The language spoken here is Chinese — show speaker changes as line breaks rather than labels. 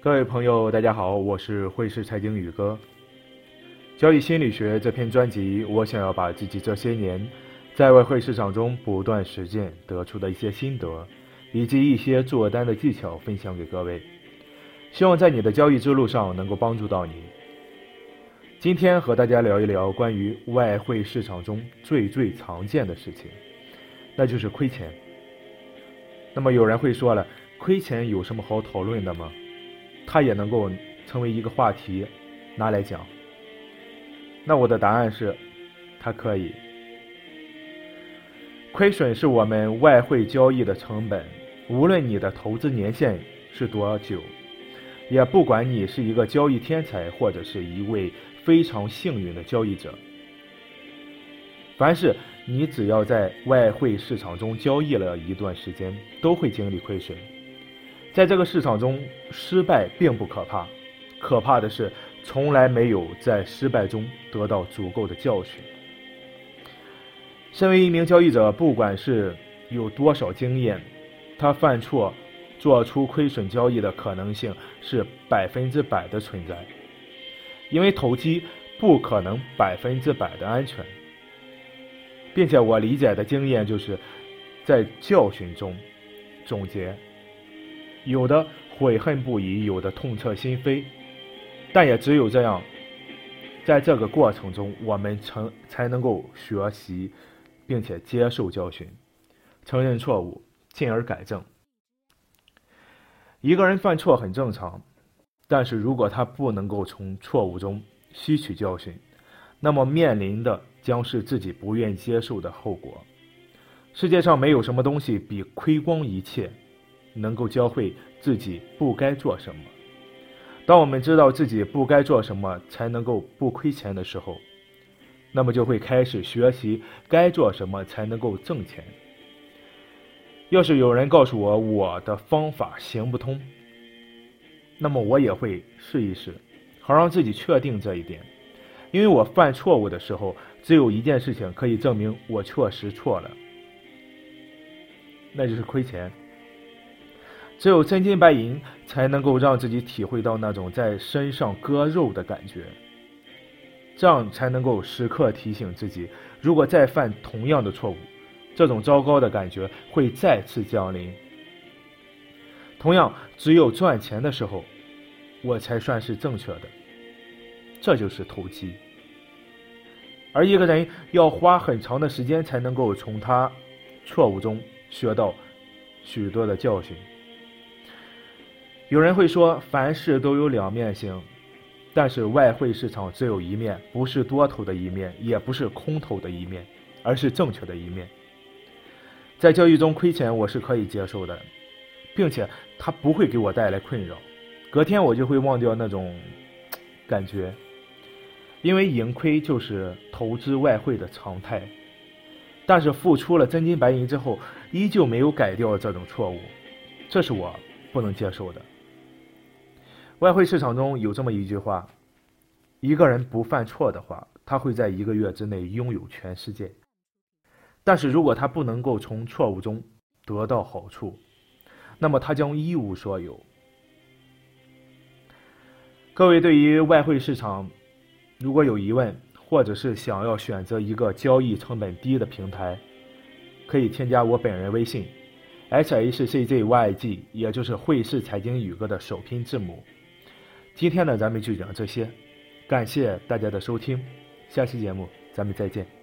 各位朋友，大家好，我是汇市财经宇哥。交易心理学这篇专辑，我想要把自己这些年在外汇市场中不断实践得出的一些心得，以及一些做单的技巧分享给各位，希望在你的交易之路上能够帮助到你。今天和大家聊一聊关于外汇市场中最最常见的事情，那就是亏钱。那么有人会说了，亏钱有什么好讨论的吗？它也能够成为一个话题拿来讲。那我的答案是，它可以。亏损是我们外汇交易的成本，无论你的投资年限是多久，也不管你是一个交易天才或者是一位非常幸运的交易者，凡是你只要在外汇市场中交易了一段时间，都会经历亏损。在这个市场中，失败并不可怕，可怕的是从来没有在失败中得到足够的教训。身为一名交易者，不管是有多少经验，他犯错、做出亏损交易的可能性是百分之百的存在，因为投机不可能百分之百的安全，并且我理解的经验就是在教训中总结。有的悔恨不已，有的痛彻心扉，但也只有这样，在这个过程中，我们成才能够学习，并且接受教训，承认错误，进而改正。一个人犯错很正常，但是如果他不能够从错误中吸取教训，那么面临的将是自己不愿接受的后果。世界上没有什么东西比亏光一切。能够教会自己不该做什么。当我们知道自己不该做什么才能够不亏钱的时候，那么就会开始学习该做什么才能够挣钱。要是有人告诉我我的方法行不通，那么我也会试一试，好让自己确定这一点。因为我犯错误的时候，只有一件事情可以证明我确实错了，那就是亏钱。只有真金白银才能够让自己体会到那种在身上割肉的感觉，这样才能够时刻提醒自己，如果再犯同样的错误，这种糟糕的感觉会再次降临。同样，只有赚钱的时候，我才算是正确的，这就是投机。而一个人要花很长的时间才能够从他错误中学到许多的教训。有人会说，凡事都有两面性，但是外汇市场只有一面，不是多头的一面，也不是空头的一面，而是正确的一面。在交易中亏钱，我是可以接受的，并且它不会给我带来困扰，隔天我就会忘掉那种感觉，因为盈亏就是投资外汇的常态。但是付出了真金白银之后，依旧没有改掉这种错误，这是我不能接受的。外汇市场中有这么一句话：一个人不犯错的话，他会在一个月之内拥有全世界；但是如果他不能够从错误中得到好处，那么他将一无所有。各位对于外汇市场如果有疑问，或者是想要选择一个交易成本低的平台，可以添加我本人微信：h h c z y g，也就是汇市财经宇哥的首拼字母。今天呢，咱们就讲这些，感谢大家的收听，下期节目咱们再见。